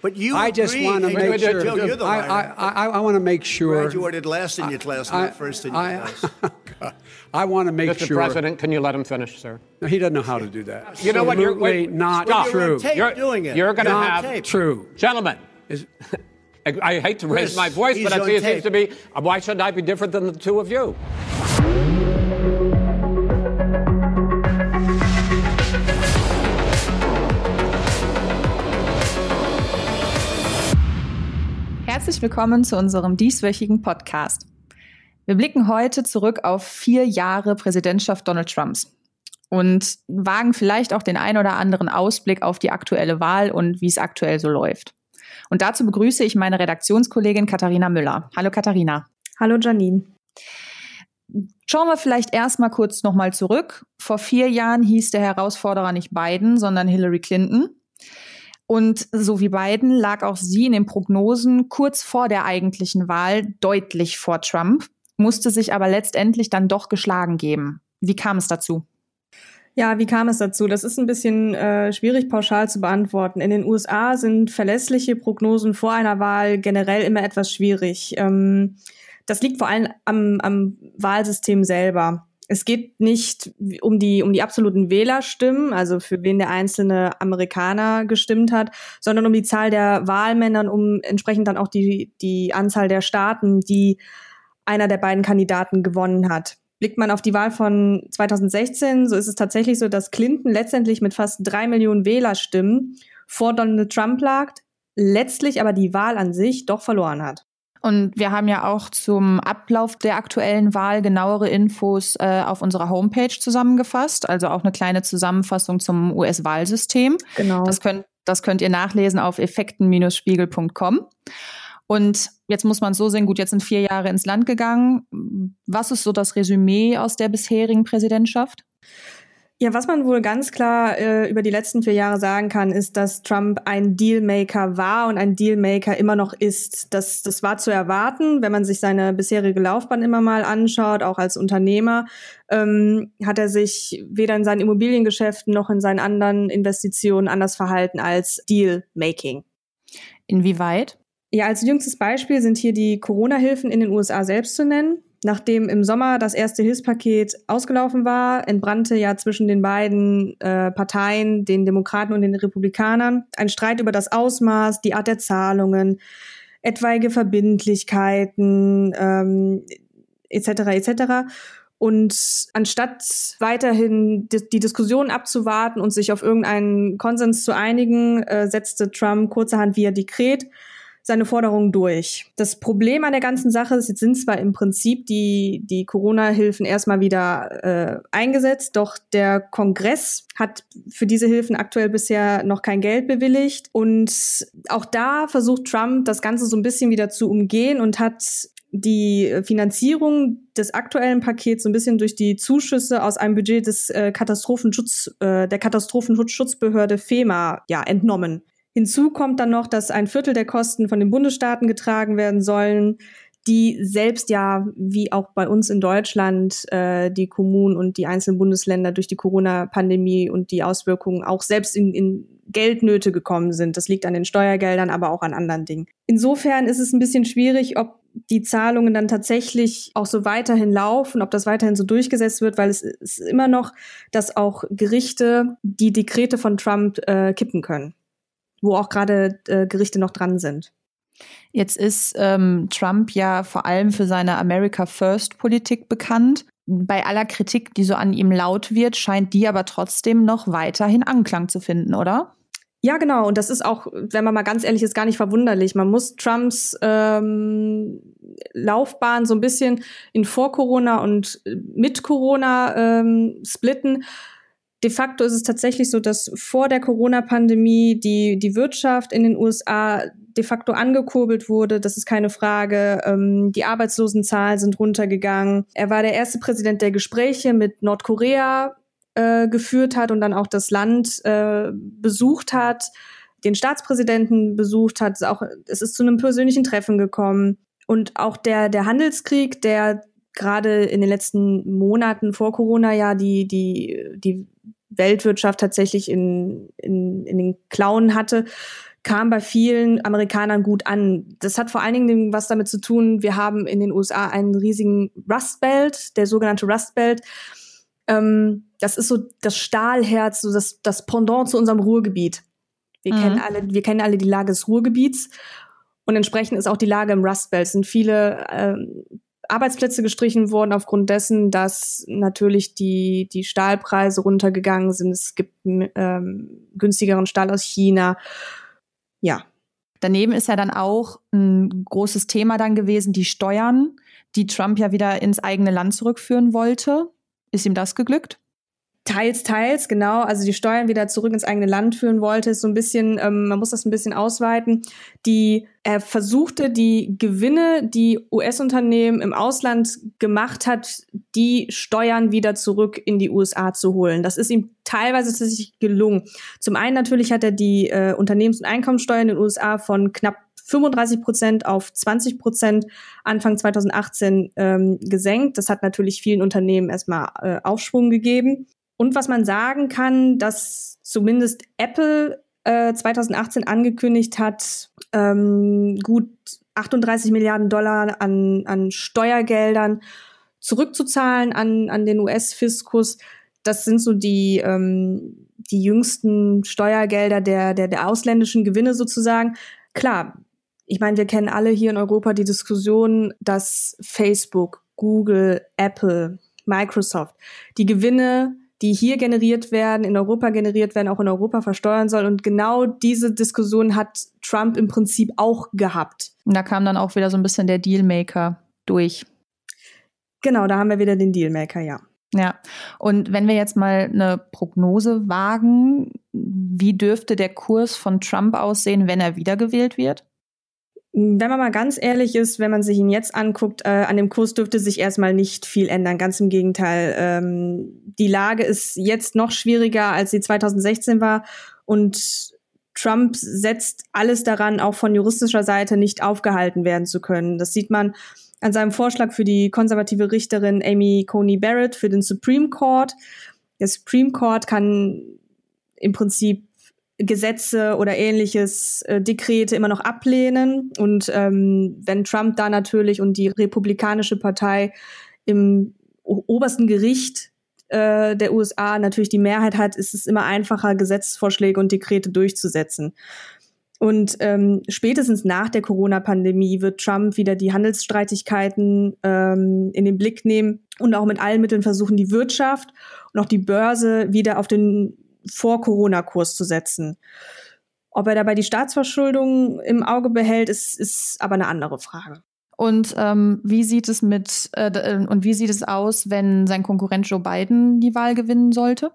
But you I just want to make sure. Joe, you're the I, liar. I, I, I want to make sure. graduated last in your class, not first in your I, class. I want to make Mr. sure. President, can you let him finish, sir? No, he doesn't know how to do that. You know what? You're Absolutely wait, not stop. You're on true. tape You're, doing it. You're going to Not have true. gentlemen. Is- I, I hate to raise Chris, my voice, but I see it tape. seems to be. Why should I be different than the two of you? Herzlich willkommen zu unserem dieswöchigen Podcast. Wir blicken heute zurück auf vier Jahre Präsidentschaft Donald Trumps und wagen vielleicht auch den ein oder anderen Ausblick auf die aktuelle Wahl und wie es aktuell so läuft. Und dazu begrüße ich meine Redaktionskollegin Katharina Müller. Hallo Katharina. Hallo Janine. Schauen wir vielleicht erstmal kurz nochmal zurück. Vor vier Jahren hieß der Herausforderer nicht Biden, sondern Hillary Clinton. Und so wie Biden lag auch sie in den Prognosen kurz vor der eigentlichen Wahl deutlich vor Trump, musste sich aber letztendlich dann doch geschlagen geben. Wie kam es dazu? Ja, wie kam es dazu? Das ist ein bisschen äh, schwierig pauschal zu beantworten. In den USA sind verlässliche Prognosen vor einer Wahl generell immer etwas schwierig. Ähm, das liegt vor allem am, am Wahlsystem selber. Es geht nicht um die, um die absoluten Wählerstimmen, also für wen der einzelne Amerikaner gestimmt hat, sondern um die Zahl der Wahlmänner und um entsprechend dann auch die, die Anzahl der Staaten, die einer der beiden Kandidaten gewonnen hat. Blickt man auf die Wahl von 2016, so ist es tatsächlich so, dass Clinton letztendlich mit fast drei Millionen Wählerstimmen vor Donald Trump lag, letztlich aber die Wahl an sich doch verloren hat. Und wir haben ja auch zum Ablauf der aktuellen Wahl genauere Infos äh, auf unserer Homepage zusammengefasst, also auch eine kleine Zusammenfassung zum US-Wahlsystem. Genau. Das könnt, das könnt ihr nachlesen auf effekten-spiegel.com. Und jetzt muss man so sehen, gut, jetzt sind vier Jahre ins Land gegangen. Was ist so das Resümee aus der bisherigen Präsidentschaft? Ja, was man wohl ganz klar äh, über die letzten vier Jahre sagen kann, ist, dass Trump ein Dealmaker war und ein Dealmaker immer noch ist. Das, das war zu erwarten, wenn man sich seine bisherige Laufbahn immer mal anschaut, auch als Unternehmer, ähm, hat er sich weder in seinen Immobiliengeschäften noch in seinen anderen Investitionen anders verhalten als Dealmaking. Inwieweit? Ja, als jüngstes Beispiel sind hier die Corona-Hilfen in den USA selbst zu nennen. Nachdem im Sommer das erste Hilfspaket ausgelaufen war, entbrannte ja zwischen den beiden äh, Parteien, den Demokraten und den Republikanern, ein Streit über das Ausmaß, die Art der Zahlungen, etwaige Verbindlichkeiten ähm, etc. etc. Und anstatt weiterhin die, Diskussion abzuwarten und sich auf irgendeinen Konsens zu einigen, äh, setzte Trump kurzerhand via Dekret seine Forderungen durch. Das Problem an der ganzen Sache ist, jetzt sind zwar im Prinzip die, die Corona-Hilfen erstmal wieder äh, eingesetzt, doch der Kongress hat für diese Hilfen aktuell bisher noch kein Geld bewilligt. Und auch da versucht Trump, das Ganze so ein bisschen wieder zu umgehen und hat die Finanzierung des aktuellen Pakets so ein bisschen durch die Zuschüsse aus einem Budget des äh, Katastrophenschutz, äh, der Katastrophenschutzbehörde FEMA ja, entnommen. Hinzu kommt dann noch, dass ein Viertel der Kosten von den Bundesstaaten getragen werden sollen, die selbst ja, wie auch bei uns in Deutschland, äh, die Kommunen und die einzelnen Bundesländer durch die Corona-Pandemie und die Auswirkungen auch selbst in, in Geldnöte gekommen sind. Das liegt an den Steuergeldern, aber auch an anderen Dingen. Insofern ist es ein bisschen schwierig, ob die Zahlungen dann tatsächlich auch so weiterhin laufen, ob das weiterhin so durchgesetzt wird, weil es ist immer noch, dass auch Gerichte die Dekrete von Trump äh, kippen können wo auch gerade äh, Gerichte noch dran sind. Jetzt ist ähm, Trump ja vor allem für seine America First-Politik bekannt. Bei aller Kritik, die so an ihm laut wird, scheint die aber trotzdem noch weiterhin Anklang zu finden, oder? Ja, genau. Und das ist auch, wenn man mal ganz ehrlich ist, gar nicht verwunderlich. Man muss Trumps ähm, Laufbahn so ein bisschen in vor Corona und mit Corona ähm, splitten de facto ist es tatsächlich so, dass vor der Corona-Pandemie die, die Wirtschaft in den USA de facto angekurbelt wurde. Das ist keine Frage. Ähm, die Arbeitslosenzahlen sind runtergegangen. Er war der erste Präsident, der Gespräche mit Nordkorea äh, geführt hat und dann auch das Land äh, besucht hat, den Staatspräsidenten besucht hat. Auch, es ist zu einem persönlichen Treffen gekommen. Und auch der, der Handelskrieg, der gerade in den letzten Monaten vor Corona ja die, die, die Weltwirtschaft tatsächlich in, in, in den Klauen hatte, kam bei vielen Amerikanern gut an. Das hat vor allen Dingen was damit zu tun, wir haben in den USA einen riesigen Rust Belt, der sogenannte Rust Belt. Ähm, das ist so das Stahlherz, so das, das Pendant zu unserem Ruhrgebiet. Wir mhm. kennen alle, wir kennen alle die Lage des Ruhrgebiets und entsprechend ist auch die Lage im Rust Belt. Es sind viele ähm, Arbeitsplätze gestrichen worden aufgrund dessen, dass natürlich die, die Stahlpreise runtergegangen sind. Es gibt ähm, günstigeren Stahl aus China. Ja. Daneben ist ja dann auch ein großes Thema dann gewesen, die Steuern, die Trump ja wieder ins eigene Land zurückführen wollte. Ist ihm das geglückt? Teils, teils, genau. Also die Steuern wieder zurück ins eigene Land führen wollte, so ein bisschen, ähm, man muss das ein bisschen ausweiten. Die, er versuchte die Gewinne, die US-Unternehmen im Ausland gemacht hat, die Steuern wieder zurück in die USA zu holen. Das ist ihm teilweise tatsächlich gelungen. Zum einen natürlich hat er die äh, Unternehmens- und Einkommensteuern in den USA von knapp 35 Prozent auf 20 Prozent Anfang 2018 ähm, gesenkt. Das hat natürlich vielen Unternehmen erstmal äh, Aufschwung gegeben. Und was man sagen kann, dass zumindest Apple äh, 2018 angekündigt hat, ähm, gut 38 Milliarden Dollar an, an Steuergeldern zurückzuzahlen an, an den US-Fiskus. Das sind so die, ähm, die jüngsten Steuergelder der, der, der ausländischen Gewinne sozusagen. Klar, ich meine, wir kennen alle hier in Europa die Diskussion, dass Facebook, Google, Apple, Microsoft die Gewinne die hier generiert werden, in Europa generiert werden, auch in Europa versteuern soll. Und genau diese Diskussion hat Trump im Prinzip auch gehabt. Und da kam dann auch wieder so ein bisschen der Dealmaker durch. Genau, da haben wir wieder den Dealmaker, ja. Ja, und wenn wir jetzt mal eine Prognose wagen, wie dürfte der Kurs von Trump aussehen, wenn er wiedergewählt wird? Wenn man mal ganz ehrlich ist, wenn man sich ihn jetzt anguckt, äh, an dem Kurs dürfte sich erstmal nicht viel ändern. Ganz im Gegenteil. Ähm, die Lage ist jetzt noch schwieriger, als sie 2016 war. Und Trump setzt alles daran, auch von juristischer Seite nicht aufgehalten werden zu können. Das sieht man an seinem Vorschlag für die konservative Richterin Amy Coney Barrett für den Supreme Court. Der Supreme Court kann im Prinzip Gesetze oder ähnliches äh, Dekrete immer noch ablehnen. Und ähm, wenn Trump da natürlich und die Republikanische Partei im obersten Gericht äh, der USA natürlich die Mehrheit hat, ist es immer einfacher, Gesetzesvorschläge und Dekrete durchzusetzen. Und ähm, spätestens nach der Corona-Pandemie wird Trump wieder die Handelsstreitigkeiten ähm, in den Blick nehmen und auch mit allen Mitteln versuchen, die Wirtschaft und auch die Börse wieder auf den vor-Corona-Kurs zu setzen. Ob er dabei die Staatsverschuldung im Auge behält, ist, ist aber eine andere Frage. Und ähm, wie sieht es mit äh, äh, und wie sieht es aus, wenn sein Konkurrent Joe Biden die Wahl gewinnen sollte?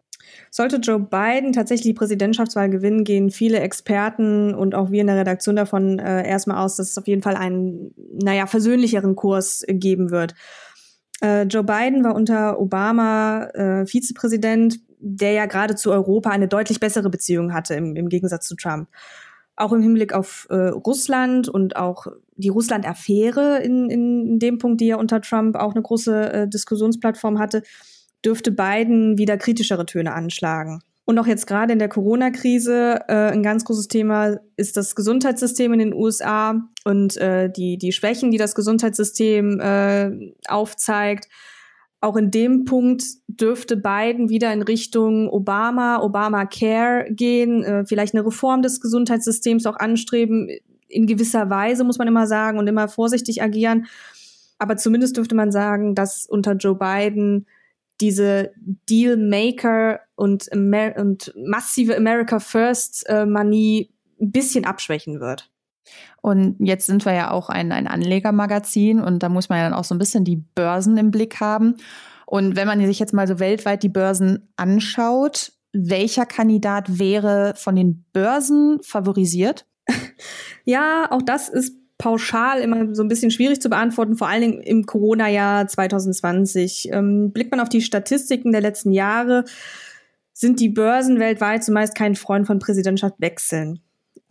Sollte Joe Biden tatsächlich die Präsidentschaftswahl gewinnen, gehen viele Experten und auch wir in der Redaktion davon äh, erstmal aus, dass es auf jeden Fall einen, naja, versöhnlicheren Kurs geben wird. Äh, Joe Biden war unter Obama äh, Vizepräsident der ja gerade zu Europa eine deutlich bessere Beziehung hatte im, im Gegensatz zu Trump. Auch im Hinblick auf äh, Russland und auch die Russland-Affäre in, in dem Punkt, die ja unter Trump auch eine große äh, Diskussionsplattform hatte, dürfte Biden wieder kritischere Töne anschlagen. Und auch jetzt gerade in der Corona-Krise äh, ein ganz großes Thema ist das Gesundheitssystem in den USA und äh, die, die Schwächen, die das Gesundheitssystem äh, aufzeigt auch in dem Punkt dürfte Biden wieder in Richtung Obama, Obamacare gehen, äh, vielleicht eine Reform des Gesundheitssystems auch anstreben. In gewisser Weise muss man immer sagen und immer vorsichtig agieren. Aber zumindest dürfte man sagen, dass unter Joe Biden diese Dealmaker und, Amer und massive America First äh, Manie ein bisschen abschwächen wird. Und jetzt sind wir ja auch ein, ein Anlegermagazin und da muss man ja dann auch so ein bisschen die Börsen im Blick haben. Und wenn man sich jetzt mal so weltweit die Börsen anschaut, welcher Kandidat wäre von den Börsen favorisiert? Ja, auch das ist pauschal immer so ein bisschen schwierig zu beantworten, vor allen Dingen im Corona-Jahr 2020. Ähm, blickt man auf die Statistiken der letzten Jahre, sind die Börsen weltweit zumeist kein Freund von Präsidentschaftswechseln.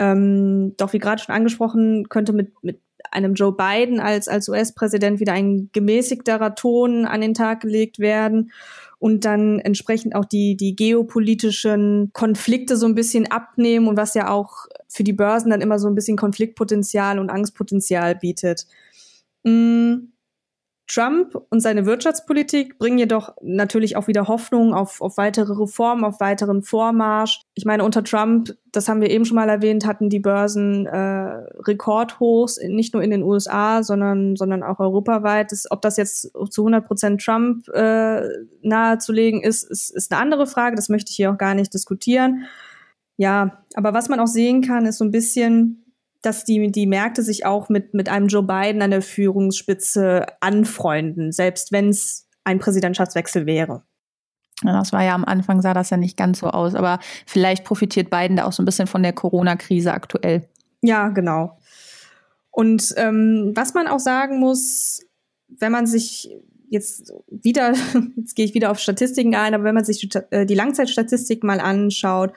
Ähm, doch wie gerade schon angesprochen, könnte mit, mit einem Joe Biden als, als US-Präsident wieder ein gemäßigterer Ton an den Tag gelegt werden und dann entsprechend auch die, die geopolitischen Konflikte so ein bisschen abnehmen und was ja auch für die Börsen dann immer so ein bisschen Konfliktpotenzial und Angstpotenzial bietet. Mm, Trump und seine Wirtschaftspolitik bringen jedoch natürlich auch wieder Hoffnung auf, auf weitere Reformen, auf weiteren Vormarsch. Ich meine, unter Trump, das haben wir eben schon mal erwähnt, hatten die Börsen äh, Rekordhochs, nicht nur in den USA, sondern, sondern auch europaweit. Das, ob das jetzt zu 100 Prozent Trump äh, nahezulegen ist, ist, ist eine andere Frage. Das möchte ich hier auch gar nicht diskutieren. Ja, aber was man auch sehen kann, ist so ein bisschen, dass die, die Märkte sich auch mit, mit einem Joe Biden an der Führungsspitze anfreunden, selbst wenn es ein Präsidentschaftswechsel wäre. Ja, das war ja am Anfang, sah das ja nicht ganz so aus, aber vielleicht profitiert Biden da auch so ein bisschen von der Corona-Krise aktuell. Ja, genau. Und ähm, was man auch sagen muss, wenn man sich jetzt wieder, jetzt gehe ich wieder auf Statistiken ein, aber wenn man sich die, äh, die Langzeitstatistik mal anschaut,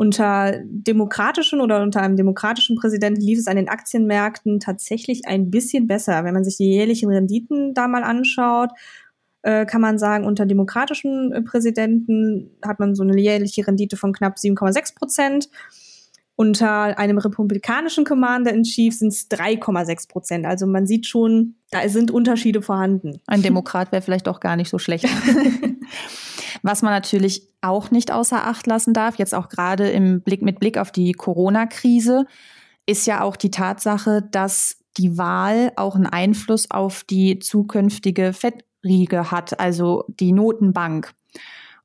unter demokratischen oder unter einem demokratischen Präsidenten lief es an den Aktienmärkten tatsächlich ein bisschen besser. Wenn man sich die jährlichen Renditen da mal anschaut, äh, kann man sagen, unter demokratischen äh, Präsidenten hat man so eine jährliche Rendite von knapp 7,6 Prozent. Unter einem republikanischen Commander in Chief sind es 3,6 Prozent. Also man sieht schon, da sind Unterschiede vorhanden. Ein Demokrat wäre vielleicht auch gar nicht so schlecht. Was man natürlich auch nicht außer Acht lassen darf, jetzt auch gerade im Blick mit Blick auf die Corona-Krise, ist ja auch die Tatsache, dass die Wahl auch einen Einfluss auf die zukünftige Fettriege hat, also die Notenbank.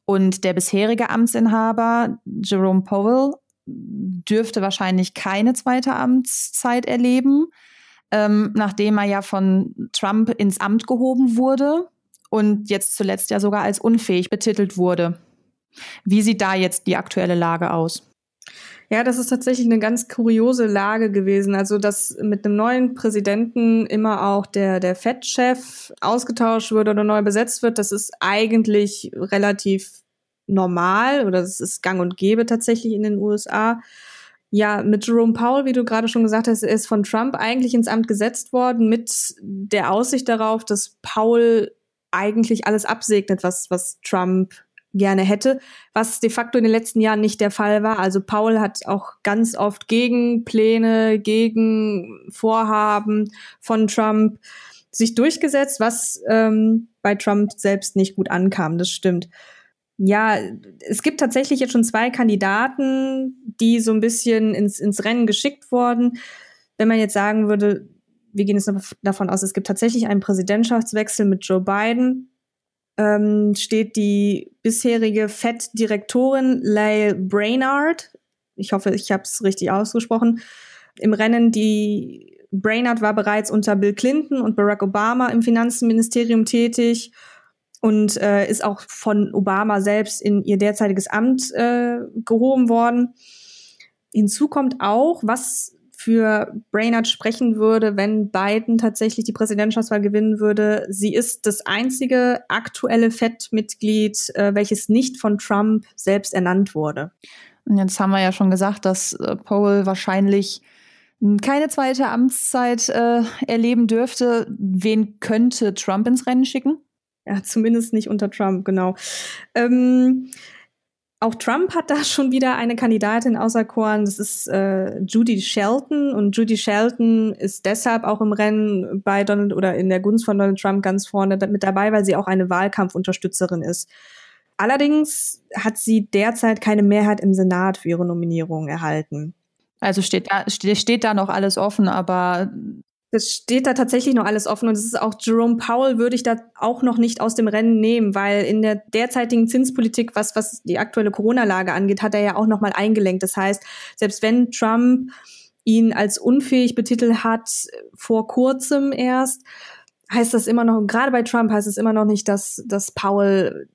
Und der bisherige Amtsinhaber, Jerome Powell, dürfte wahrscheinlich keine zweite Amtszeit erleben, ähm, nachdem er ja von Trump ins Amt gehoben wurde und jetzt zuletzt ja sogar als unfähig betitelt wurde. Wie sieht da jetzt die aktuelle Lage aus? Ja, das ist tatsächlich eine ganz kuriose Lage gewesen. Also, dass mit einem neuen Präsidenten immer auch der, der FED-Chef ausgetauscht wird oder neu besetzt wird, das ist eigentlich relativ normal oder das ist gang und gäbe tatsächlich in den USA. Ja, mit Jerome Powell, wie du gerade schon gesagt hast, ist von Trump eigentlich ins Amt gesetzt worden mit der Aussicht darauf, dass Powell eigentlich alles absegnet, was, was Trump gerne hätte, was de facto in den letzten Jahren nicht der Fall war. Also Paul hat auch ganz oft gegen Pläne, gegen Vorhaben von Trump sich durchgesetzt, was ähm, bei Trump selbst nicht gut ankam. Das stimmt. Ja, es gibt tatsächlich jetzt schon zwei Kandidaten, die so ein bisschen ins, ins Rennen geschickt wurden. Wenn man jetzt sagen würde, wir gehen jetzt davon aus, es gibt tatsächlich einen Präsidentschaftswechsel mit Joe Biden. Ähm, steht die bisherige FED-Direktorin Lael Brainard, ich hoffe, ich habe es richtig ausgesprochen, im Rennen. Die Brainard war bereits unter Bill Clinton und Barack Obama im Finanzministerium tätig und äh, ist auch von Obama selbst in ihr derzeitiges Amt äh, gehoben worden. Hinzu kommt auch, was für Brainerd sprechen würde, wenn Biden tatsächlich die Präsidentschaftswahl gewinnen würde. Sie ist das einzige aktuelle FED-Mitglied, äh, welches nicht von Trump selbst ernannt wurde. Und jetzt haben wir ja schon gesagt, dass äh, Powell wahrscheinlich keine zweite Amtszeit äh, erleben dürfte. Wen könnte Trump ins Rennen schicken? Ja, zumindest nicht unter Trump, genau. Ähm, auch Trump hat da schon wieder eine Kandidatin auserkoren. Das ist äh, Judy Shelton. Und Judy Shelton ist deshalb auch im Rennen bei Donald oder in der Gunst von Donald Trump ganz vorne mit dabei, weil sie auch eine Wahlkampfunterstützerin ist. Allerdings hat sie derzeit keine Mehrheit im Senat für ihre Nominierung erhalten. Also steht da, steht da noch alles offen, aber das steht da tatsächlich noch alles offen und es ist auch Jerome Powell würde ich da auch noch nicht aus dem Rennen nehmen, weil in der derzeitigen Zinspolitik, was was die aktuelle Corona-Lage angeht, hat er ja auch noch mal eingelenkt. Das heißt, selbst wenn Trump ihn als unfähig betitelt hat vor kurzem erst, heißt das immer noch gerade bei Trump heißt es immer noch nicht, dass dass Powell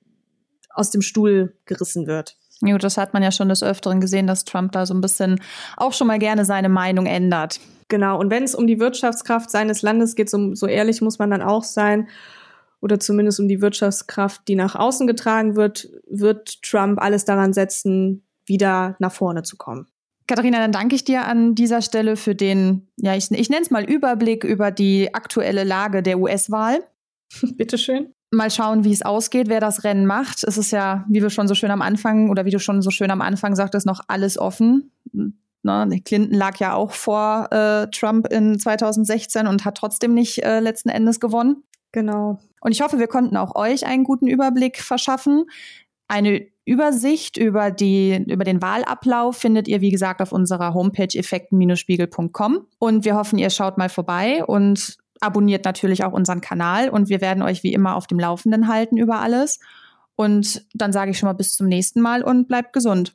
aus dem Stuhl gerissen wird. Ja, das hat man ja schon des Öfteren gesehen, dass Trump da so ein bisschen auch schon mal gerne seine Meinung ändert. Genau, und wenn es um die Wirtschaftskraft seines Landes geht, so, so ehrlich muss man dann auch sein, oder zumindest um die Wirtschaftskraft, die nach außen getragen wird, wird Trump alles daran setzen, wieder nach vorne zu kommen. Katharina, dann danke ich dir an dieser Stelle für den, ja, ich, ich nenne es mal Überblick über die aktuelle Lage der US-Wahl. Bitteschön. Mal schauen, wie es ausgeht, wer das Rennen macht. Es ist ja, wie wir schon so schön am Anfang oder wie du schon so schön am Anfang sagtest, noch alles offen. Ne, Clinton lag ja auch vor äh, Trump in 2016 und hat trotzdem nicht äh, letzten Endes gewonnen. Genau. Und ich hoffe, wir konnten auch euch einen guten Überblick verschaffen. Eine Übersicht über, die, über den Wahlablauf findet ihr, wie gesagt, auf unserer Homepage effekten-spiegel.com. Und wir hoffen, ihr schaut mal vorbei und abonniert natürlich auch unseren Kanal. Und wir werden euch wie immer auf dem Laufenden halten über alles. Und dann sage ich schon mal bis zum nächsten Mal und bleibt gesund.